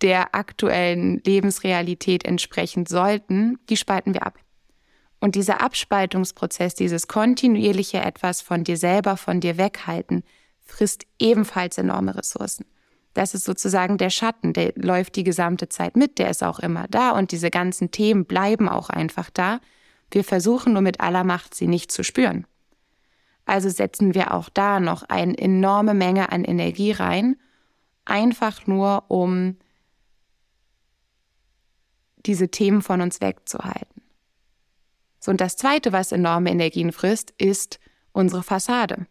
der aktuellen Lebensrealität entsprechen sollten, die spalten wir ab. Und dieser Abspaltungsprozess, dieses kontinuierliche etwas von dir selber, von dir weghalten, frisst ebenfalls enorme Ressourcen. Das ist sozusagen der Schatten, der läuft die gesamte Zeit mit, der ist auch immer da und diese ganzen Themen bleiben auch einfach da. Wir versuchen nur mit aller Macht, sie nicht zu spüren. Also setzen wir auch da noch eine enorme Menge an Energie rein, einfach nur um diese Themen von uns wegzuhalten. So, und das Zweite, was enorme Energien frisst, ist unsere Fassade.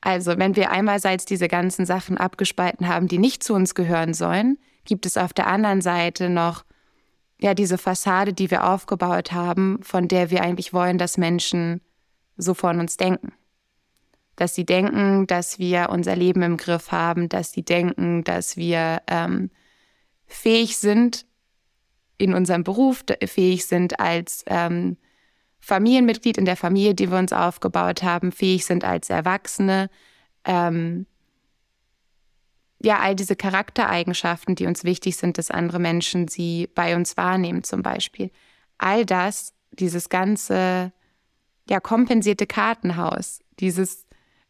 Also, wenn wir einerseits diese ganzen Sachen abgespalten haben, die nicht zu uns gehören sollen, gibt es auf der anderen Seite noch ja diese Fassade, die wir aufgebaut haben, von der wir eigentlich wollen, dass Menschen so von uns denken. Dass sie denken, dass wir unser Leben im Griff haben, dass sie denken, dass wir ähm, fähig sind, in unserem Beruf fähig sind, als ähm, Familienmitglied in der Familie, die wir uns aufgebaut haben, fähig sind als Erwachsene. Ähm, ja, all diese Charaktereigenschaften, die uns wichtig sind, dass andere Menschen sie bei uns wahrnehmen, zum Beispiel. All das, dieses ganze ja, kompensierte Kartenhaus, dieses,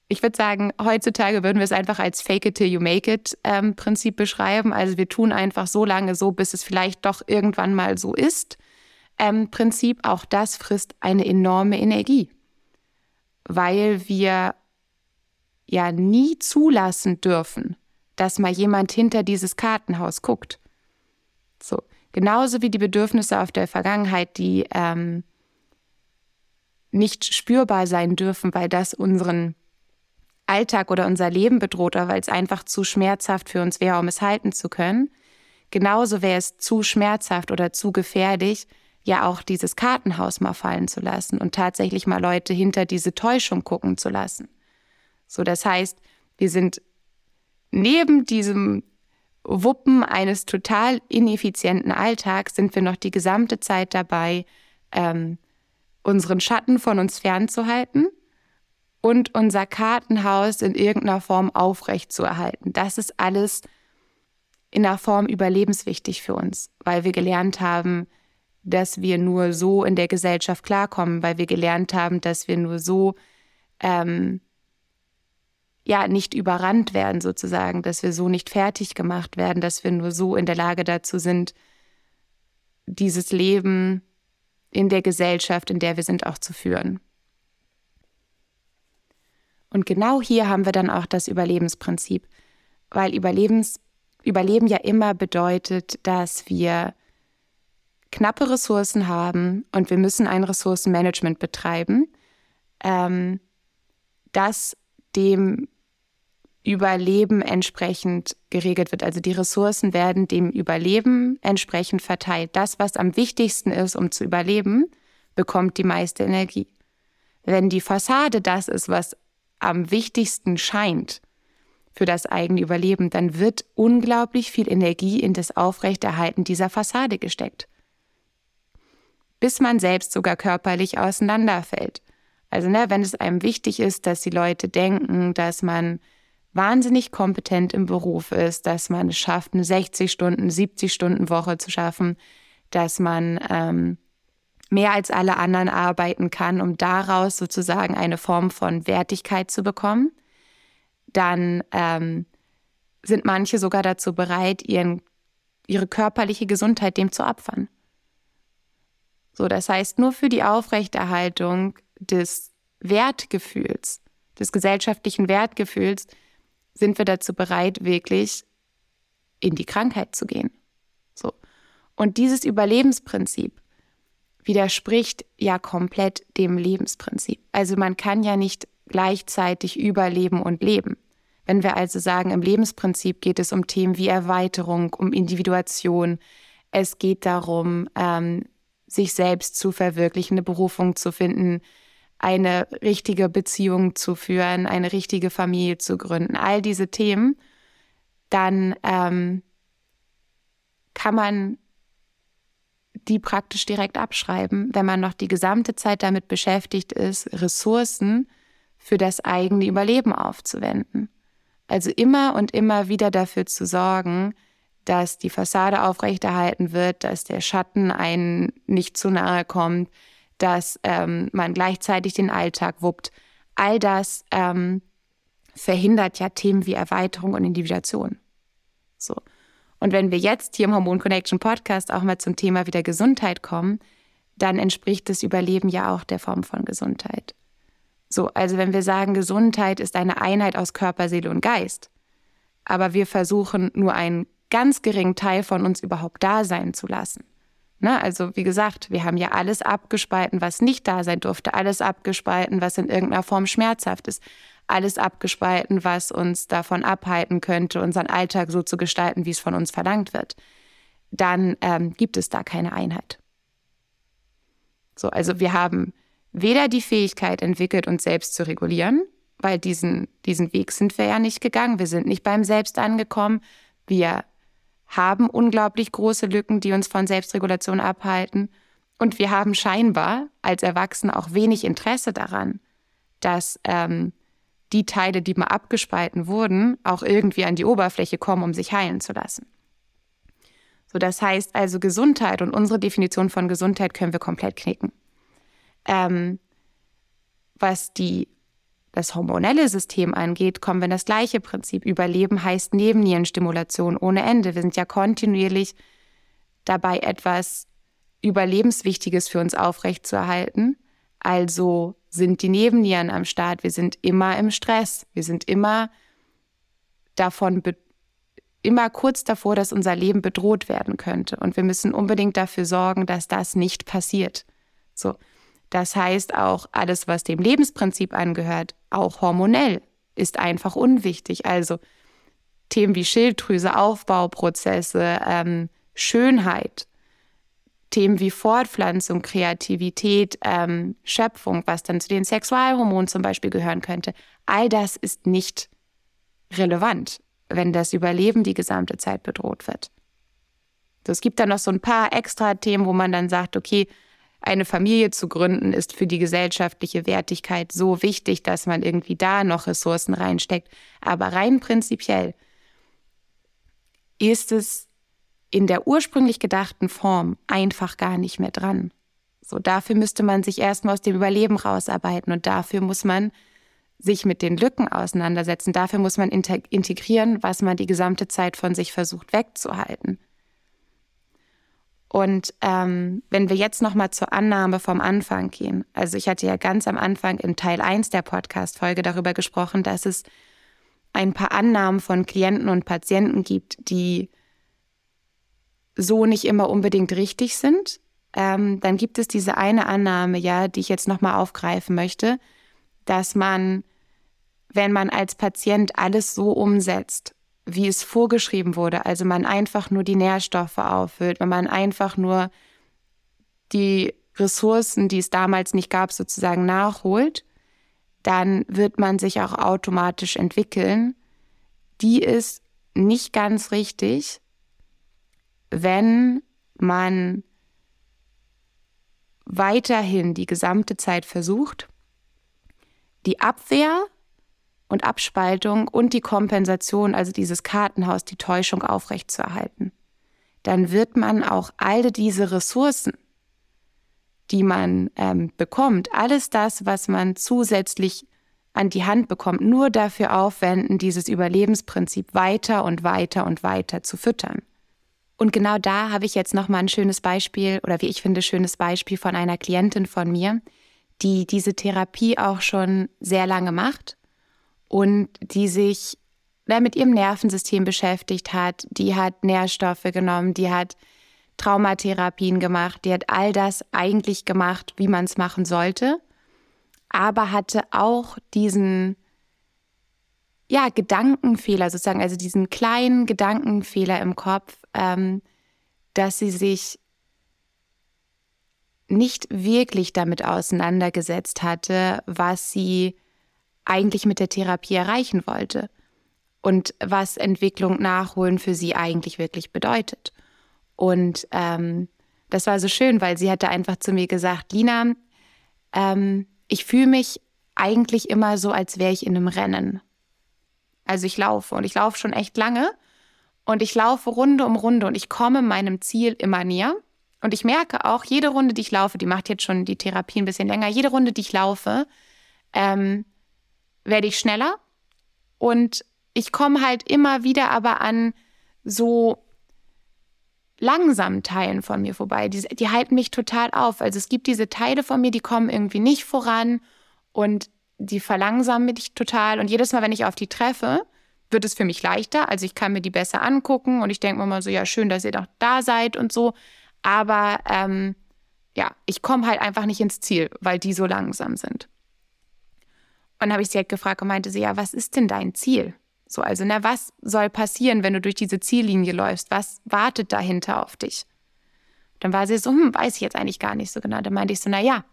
ich würde sagen, heutzutage würden wir es einfach als Fake it till you make it ähm, Prinzip beschreiben. Also wir tun einfach so lange so, bis es vielleicht doch irgendwann mal so ist. Ähm, Prinzip, auch das frisst eine enorme Energie, weil wir ja nie zulassen dürfen, dass mal jemand hinter dieses Kartenhaus guckt. So, genauso wie die Bedürfnisse auf der Vergangenheit, die ähm, nicht spürbar sein dürfen, weil das unseren Alltag oder unser Leben bedroht oder weil es einfach zu schmerzhaft für uns wäre, um es halten zu können. Genauso wäre es zu schmerzhaft oder zu gefährlich, ja auch dieses Kartenhaus mal fallen zu lassen und tatsächlich mal Leute hinter diese Täuschung gucken zu lassen. So, das heißt, wir sind neben diesem Wuppen eines total ineffizienten Alltags sind wir noch die gesamte Zeit dabei, ähm, unseren Schatten von uns fernzuhalten und unser Kartenhaus in irgendeiner Form aufrechtzuerhalten. Das ist alles in einer Form überlebenswichtig für uns, weil wir gelernt haben, dass wir nur so in der Gesellschaft klarkommen, weil wir gelernt haben, dass wir nur so ähm, ja nicht überrannt werden sozusagen, dass wir so nicht fertig gemacht werden, dass wir nur so in der Lage dazu sind, dieses Leben in der Gesellschaft, in der wir sind, auch zu führen. Und genau hier haben wir dann auch das Überlebensprinzip, weil Überlebens, Überleben ja immer bedeutet, dass wir knappe Ressourcen haben und wir müssen ein Ressourcenmanagement betreiben, ähm, das dem Überleben entsprechend geregelt wird. Also die Ressourcen werden dem Überleben entsprechend verteilt. Das, was am wichtigsten ist, um zu überleben, bekommt die meiste Energie. Wenn die Fassade das ist, was am wichtigsten scheint für das eigene Überleben, dann wird unglaublich viel Energie in das Aufrechterhalten dieser Fassade gesteckt. Bis man selbst sogar körperlich auseinanderfällt. Also, ne, wenn es einem wichtig ist, dass die Leute denken, dass man wahnsinnig kompetent im Beruf ist, dass man es schafft, eine 60 Stunden, 70 Stunden Woche zu schaffen, dass man ähm, mehr als alle anderen arbeiten kann, um daraus sozusagen eine Form von Wertigkeit zu bekommen, dann ähm, sind manche sogar dazu bereit, ihren, ihre körperliche Gesundheit dem zu opfern. So, das heißt, nur für die Aufrechterhaltung des Wertgefühls, des gesellschaftlichen Wertgefühls, sind wir dazu bereit, wirklich in die Krankheit zu gehen. So. Und dieses Überlebensprinzip widerspricht ja komplett dem Lebensprinzip. Also man kann ja nicht gleichzeitig überleben und leben. Wenn wir also sagen, im Lebensprinzip geht es um Themen wie Erweiterung, um Individuation, es geht darum, ähm, sich selbst zu verwirklichen, eine Berufung zu finden, eine richtige Beziehung zu führen, eine richtige Familie zu gründen, all diese Themen, dann ähm, kann man die praktisch direkt abschreiben, wenn man noch die gesamte Zeit damit beschäftigt ist, Ressourcen für das eigene Überleben aufzuwenden. Also immer und immer wieder dafür zu sorgen, dass die Fassade aufrechterhalten wird, dass der Schatten einen nicht zu nahe kommt, dass ähm, man gleichzeitig den Alltag wuppt. All das ähm, verhindert ja Themen wie Erweiterung und Individuation. So. Und wenn wir jetzt hier im Hormon Connection Podcast auch mal zum Thema wieder Gesundheit kommen, dann entspricht das Überleben ja auch der Form von Gesundheit. So, also wenn wir sagen, Gesundheit ist eine Einheit aus Körper, Seele und Geist, aber wir versuchen nur einen ganz geringen Teil von uns überhaupt da sein zu lassen, Ne? Also wie gesagt, wir haben ja alles abgespalten, was nicht da sein durfte, alles abgespalten, was in irgendeiner Form schmerzhaft ist, alles abgespalten, was uns davon abhalten könnte, unseren Alltag so zu gestalten, wie es von uns verlangt wird. Dann ähm, gibt es da keine Einheit. So, also wir haben weder die Fähigkeit entwickelt, uns selbst zu regulieren, weil diesen, diesen Weg sind wir ja nicht gegangen. Wir sind nicht beim Selbst angekommen. Wir haben unglaublich große Lücken, die uns von Selbstregulation abhalten. Und wir haben scheinbar als Erwachsene auch wenig Interesse daran, dass ähm, die Teile, die mal abgespalten wurden, auch irgendwie an die Oberfläche kommen, um sich heilen zu lassen. So, das heißt also Gesundheit und unsere Definition von Gesundheit können wir komplett knicken. Ähm, was die das hormonelle System angeht, kommen wir in das gleiche Prinzip. Überleben heißt Nebennierenstimulation ohne Ende. Wir sind ja kontinuierlich dabei, etwas Überlebenswichtiges für uns aufrechtzuerhalten. Also sind die Nebennieren am Start. Wir sind immer im Stress. Wir sind immer davon immer kurz davor, dass unser Leben bedroht werden könnte. Und wir müssen unbedingt dafür sorgen, dass das nicht passiert. So. Das heißt auch, alles, was dem Lebensprinzip angehört, auch hormonell, ist einfach unwichtig. Also Themen wie Schilddrüse, Aufbauprozesse, ähm, Schönheit, Themen wie Fortpflanzung, Kreativität, ähm, Schöpfung, was dann zu den Sexualhormonen zum Beispiel gehören könnte, all das ist nicht relevant wenn das Überleben die gesamte Zeit bedroht wird. Es gibt dann noch so ein paar extra Themen, wo man dann sagt, okay, eine Familie zu gründen ist für die gesellschaftliche Wertigkeit so wichtig, dass man irgendwie da noch Ressourcen reinsteckt. Aber rein prinzipiell ist es in der ursprünglich gedachten Form einfach gar nicht mehr dran. So, dafür müsste man sich erstmal aus dem Überleben rausarbeiten und dafür muss man sich mit den Lücken auseinandersetzen. Dafür muss man integrieren, was man die gesamte Zeit von sich versucht wegzuhalten. Und ähm, wenn wir jetzt nochmal zur Annahme vom Anfang gehen, also ich hatte ja ganz am Anfang im Teil 1 der Podcast-Folge darüber gesprochen, dass es ein paar Annahmen von Klienten und Patienten gibt, die so nicht immer unbedingt richtig sind. Ähm, dann gibt es diese eine Annahme, ja, die ich jetzt nochmal aufgreifen möchte, dass man, wenn man als Patient alles so umsetzt, wie es vorgeschrieben wurde, also man einfach nur die Nährstoffe auffüllt, wenn man einfach nur die Ressourcen, die es damals nicht gab, sozusagen nachholt, dann wird man sich auch automatisch entwickeln. Die ist nicht ganz richtig, wenn man weiterhin die gesamte Zeit versucht, die Abwehr und Abspaltung und die Kompensation, also dieses Kartenhaus, die Täuschung aufrechtzuerhalten. Dann wird man auch all diese Ressourcen, die man ähm, bekommt, alles das, was man zusätzlich an die Hand bekommt, nur dafür aufwenden, dieses Überlebensprinzip weiter und weiter und weiter zu füttern. Und genau da habe ich jetzt nochmal ein schönes Beispiel oder wie ich finde, schönes Beispiel von einer Klientin von mir, die diese Therapie auch schon sehr lange macht und die sich mit ihrem Nervensystem beschäftigt hat, die hat Nährstoffe genommen, die hat Traumatherapien gemacht, die hat all das eigentlich gemacht, wie man es machen sollte, aber hatte auch diesen ja, Gedankenfehler sozusagen, also diesen kleinen Gedankenfehler im Kopf, ähm, dass sie sich nicht wirklich damit auseinandergesetzt hatte, was sie eigentlich mit der Therapie erreichen wollte und was Entwicklung nachholen für sie eigentlich wirklich bedeutet. Und ähm, das war so schön, weil sie hatte einfach zu mir gesagt, Lina, ähm, ich fühle mich eigentlich immer so, als wäre ich in einem Rennen. Also ich laufe und ich laufe schon echt lange und ich laufe Runde um Runde und ich komme meinem Ziel immer näher. Und ich merke auch, jede Runde, die ich laufe, die macht jetzt schon die Therapie ein bisschen länger, jede Runde, die ich laufe, ähm, werde ich schneller. Und ich komme halt immer wieder aber an so langsamen Teilen von mir vorbei. Die, die halten mich total auf. Also es gibt diese Teile von mir, die kommen irgendwie nicht voran und die verlangsamen mich total. Und jedes Mal, wenn ich auf die treffe, wird es für mich leichter. Also ich kann mir die besser angucken und ich denke mir mal so, ja, schön, dass ihr doch da seid und so. Aber ähm, ja, ich komme halt einfach nicht ins Ziel, weil die so langsam sind. Und habe ich sie halt gefragt und meinte sie, ja, was ist denn dein Ziel? So, also, na, was soll passieren, wenn du durch diese Ziellinie läufst? Was wartet dahinter auf dich? Dann war sie so, hm, weiß ich jetzt eigentlich gar nicht so genau. Dann meinte ich so, na ja,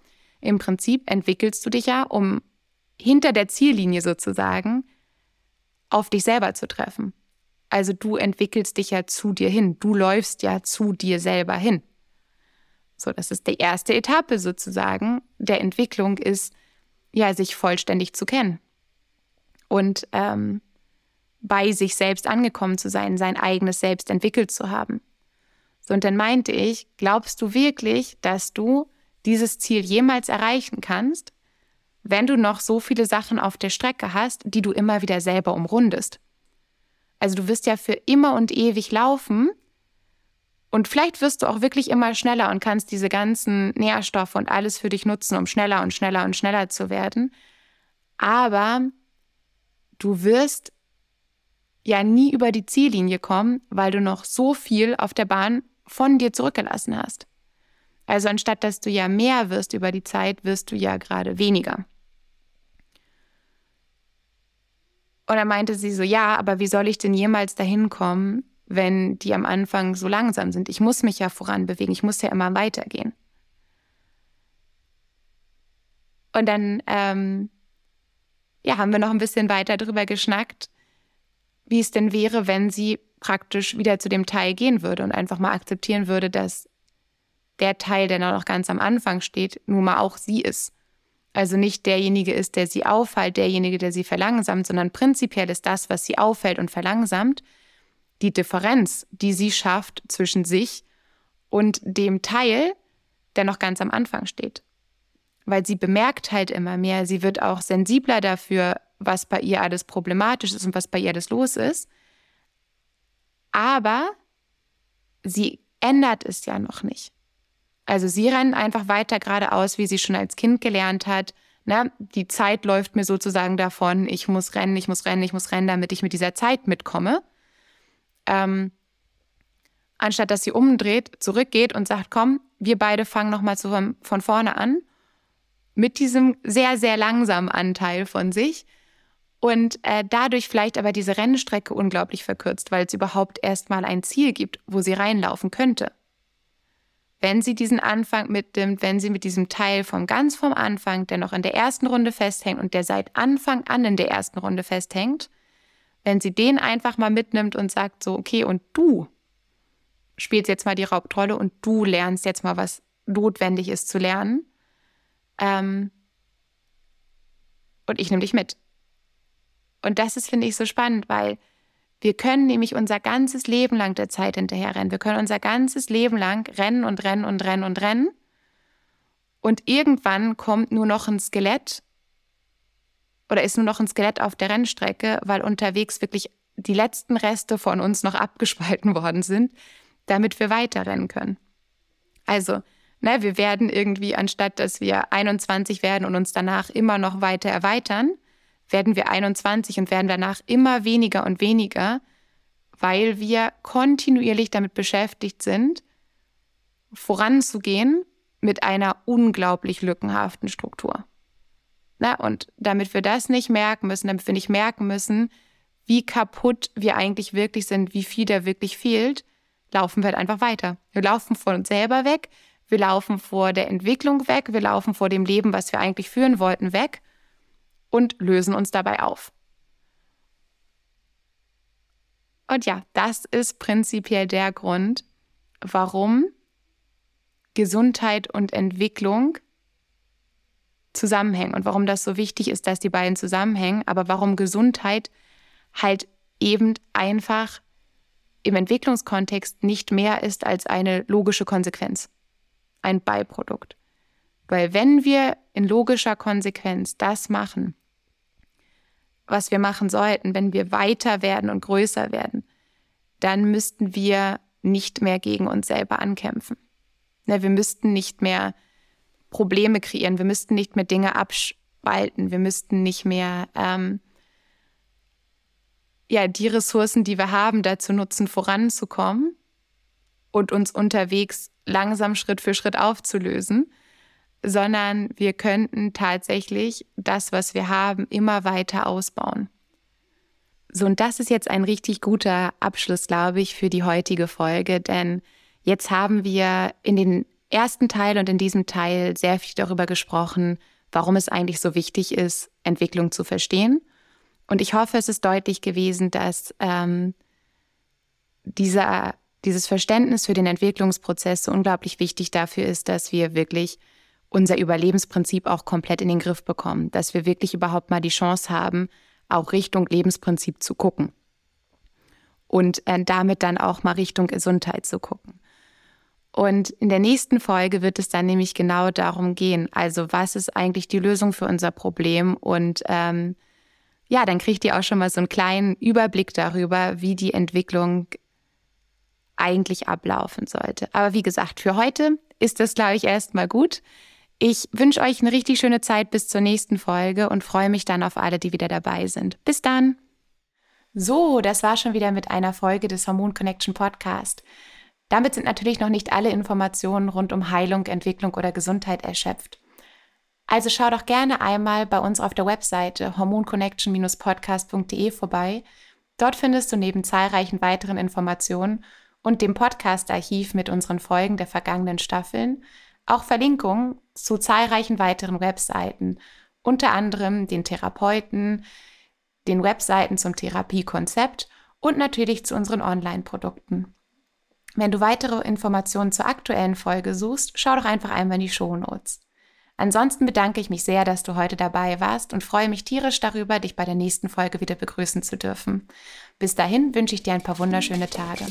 im Prinzip entwickelst du dich ja, um hinter der Ziellinie sozusagen auf dich selber zu treffen. Also du entwickelst dich ja zu dir hin. Du läufst ja zu dir selber hin. So, das ist die erste Etappe sozusagen der Entwicklung ist, ja, sich vollständig zu kennen und ähm, bei sich selbst angekommen zu sein, sein eigenes Selbst entwickelt zu haben. So, und dann meinte ich, glaubst du wirklich, dass du dieses Ziel jemals erreichen kannst, wenn du noch so viele Sachen auf der Strecke hast, die du immer wieder selber umrundest? Also du wirst ja für immer und ewig laufen und vielleicht wirst du auch wirklich immer schneller und kannst diese ganzen Nährstoffe und alles für dich nutzen, um schneller und schneller und schneller zu werden. Aber du wirst ja nie über die Ziellinie kommen, weil du noch so viel auf der Bahn von dir zurückgelassen hast. Also anstatt dass du ja mehr wirst über die Zeit, wirst du ja gerade weniger. Und dann meinte sie so, ja, aber wie soll ich denn jemals dahin kommen, wenn die am Anfang so langsam sind? Ich muss mich ja voran bewegen, ich muss ja immer weitergehen. Und dann ähm, ja, haben wir noch ein bisschen weiter drüber geschnackt, wie es denn wäre, wenn sie praktisch wieder zu dem Teil gehen würde und einfach mal akzeptieren würde, dass der Teil, der noch ganz am Anfang steht, nun mal auch sie ist. Also nicht derjenige ist, der sie aufhält, derjenige, der sie verlangsamt, sondern prinzipiell ist das, was sie aufhält und verlangsamt, die Differenz, die sie schafft zwischen sich und dem Teil, der noch ganz am Anfang steht weil sie bemerkt halt immer mehr, sie wird auch sensibler dafür, was bei ihr alles problematisch ist und was bei ihr alles los ist. Aber sie ändert es ja noch nicht. Also sie rennt einfach weiter geradeaus, wie sie schon als Kind gelernt hat. Ne? Die Zeit läuft mir sozusagen davon, ich muss rennen, ich muss rennen, ich muss rennen, damit ich mit dieser Zeit mitkomme. Ähm, anstatt dass sie umdreht, zurückgeht und sagt, komm, wir beide fangen nochmal von vorne an mit diesem sehr, sehr langsamen Anteil von sich und äh, dadurch vielleicht aber diese Rennstrecke unglaublich verkürzt, weil es überhaupt erstmal ein Ziel gibt, wo sie reinlaufen könnte. Wenn sie diesen Anfang mitnimmt, wenn sie mit diesem Teil vom ganz vom Anfang, der noch in der ersten Runde festhängt und der seit Anfang an in der ersten Runde festhängt, wenn sie den einfach mal mitnimmt und sagt so, okay, und du spielst jetzt mal die Hauptrolle und du lernst jetzt mal, was notwendig ist zu lernen, ähm, und ich nehme dich mit. Und das ist, finde ich, so spannend, weil wir können nämlich unser ganzes Leben lang der Zeit hinterher rennen. Wir können unser ganzes Leben lang rennen und rennen und rennen und rennen. Und irgendwann kommt nur noch ein Skelett oder ist nur noch ein Skelett auf der Rennstrecke, weil unterwegs wirklich die letzten Reste von uns noch abgespalten worden sind, damit wir weiterrennen können. Also Ne, wir werden irgendwie, anstatt dass wir 21 werden und uns danach immer noch weiter erweitern, werden wir 21 und werden danach immer weniger und weniger, weil wir kontinuierlich damit beschäftigt sind, voranzugehen mit einer unglaublich lückenhaften Struktur. Na, und damit wir das nicht merken müssen, damit wir nicht merken müssen, wie kaputt wir eigentlich wirklich sind, wie viel da wirklich fehlt, laufen wir halt einfach weiter. Wir laufen von uns selber weg, wir laufen vor der Entwicklung weg, wir laufen vor dem Leben, was wir eigentlich führen wollten, weg und lösen uns dabei auf. Und ja, das ist prinzipiell der Grund, warum Gesundheit und Entwicklung zusammenhängen und warum das so wichtig ist, dass die beiden zusammenhängen, aber warum Gesundheit halt eben einfach im Entwicklungskontext nicht mehr ist als eine logische Konsequenz ein Beiprodukt. Weil wenn wir in logischer Konsequenz das machen, was wir machen sollten, wenn wir weiter werden und größer werden, dann müssten wir nicht mehr gegen uns selber ankämpfen. Ne, wir müssten nicht mehr Probleme kreieren, wir müssten nicht mehr Dinge abspalten, wir müssten nicht mehr ähm, ja, die Ressourcen, die wir haben, dazu nutzen, voranzukommen und uns unterwegs langsam Schritt für Schritt aufzulösen, sondern wir könnten tatsächlich das, was wir haben, immer weiter ausbauen. So, und das ist jetzt ein richtig guter Abschluss, glaube ich, für die heutige Folge, denn jetzt haben wir in den ersten Teil und in diesem Teil sehr viel darüber gesprochen, warum es eigentlich so wichtig ist, Entwicklung zu verstehen. Und ich hoffe, es ist deutlich gewesen, dass ähm, dieser dieses Verständnis für den Entwicklungsprozess so unglaublich wichtig dafür ist, dass wir wirklich unser Überlebensprinzip auch komplett in den Griff bekommen, dass wir wirklich überhaupt mal die Chance haben, auch Richtung Lebensprinzip zu gucken und äh, damit dann auch mal Richtung Gesundheit zu gucken. Und in der nächsten Folge wird es dann nämlich genau darum gehen, also was ist eigentlich die Lösung für unser Problem und ähm, ja, dann kriegt ihr auch schon mal so einen kleinen Überblick darüber, wie die Entwicklung eigentlich ablaufen sollte. Aber wie gesagt, für heute ist das, glaube ich, erstmal gut. Ich wünsche euch eine richtig schöne Zeit bis zur nächsten Folge und freue mich dann auf alle, die wieder dabei sind. Bis dann! So, das war schon wieder mit einer Folge des Hormon Connection Podcast. Damit sind natürlich noch nicht alle Informationen rund um Heilung, Entwicklung oder Gesundheit erschöpft. Also schau doch gerne einmal bei uns auf der Webseite hormonconnection-podcast.de vorbei. Dort findest du neben zahlreichen weiteren Informationen und dem Podcast-Archiv mit unseren Folgen der vergangenen Staffeln auch Verlinkungen zu zahlreichen weiteren Webseiten, unter anderem den Therapeuten, den Webseiten zum Therapiekonzept und natürlich zu unseren Online-Produkten. Wenn du weitere Informationen zur aktuellen Folge suchst, schau doch einfach einmal in die Shownotes. Ansonsten bedanke ich mich sehr, dass du heute dabei warst und freue mich tierisch darüber, dich bei der nächsten Folge wieder begrüßen zu dürfen. Bis dahin wünsche ich dir ein paar wunderschöne Tage.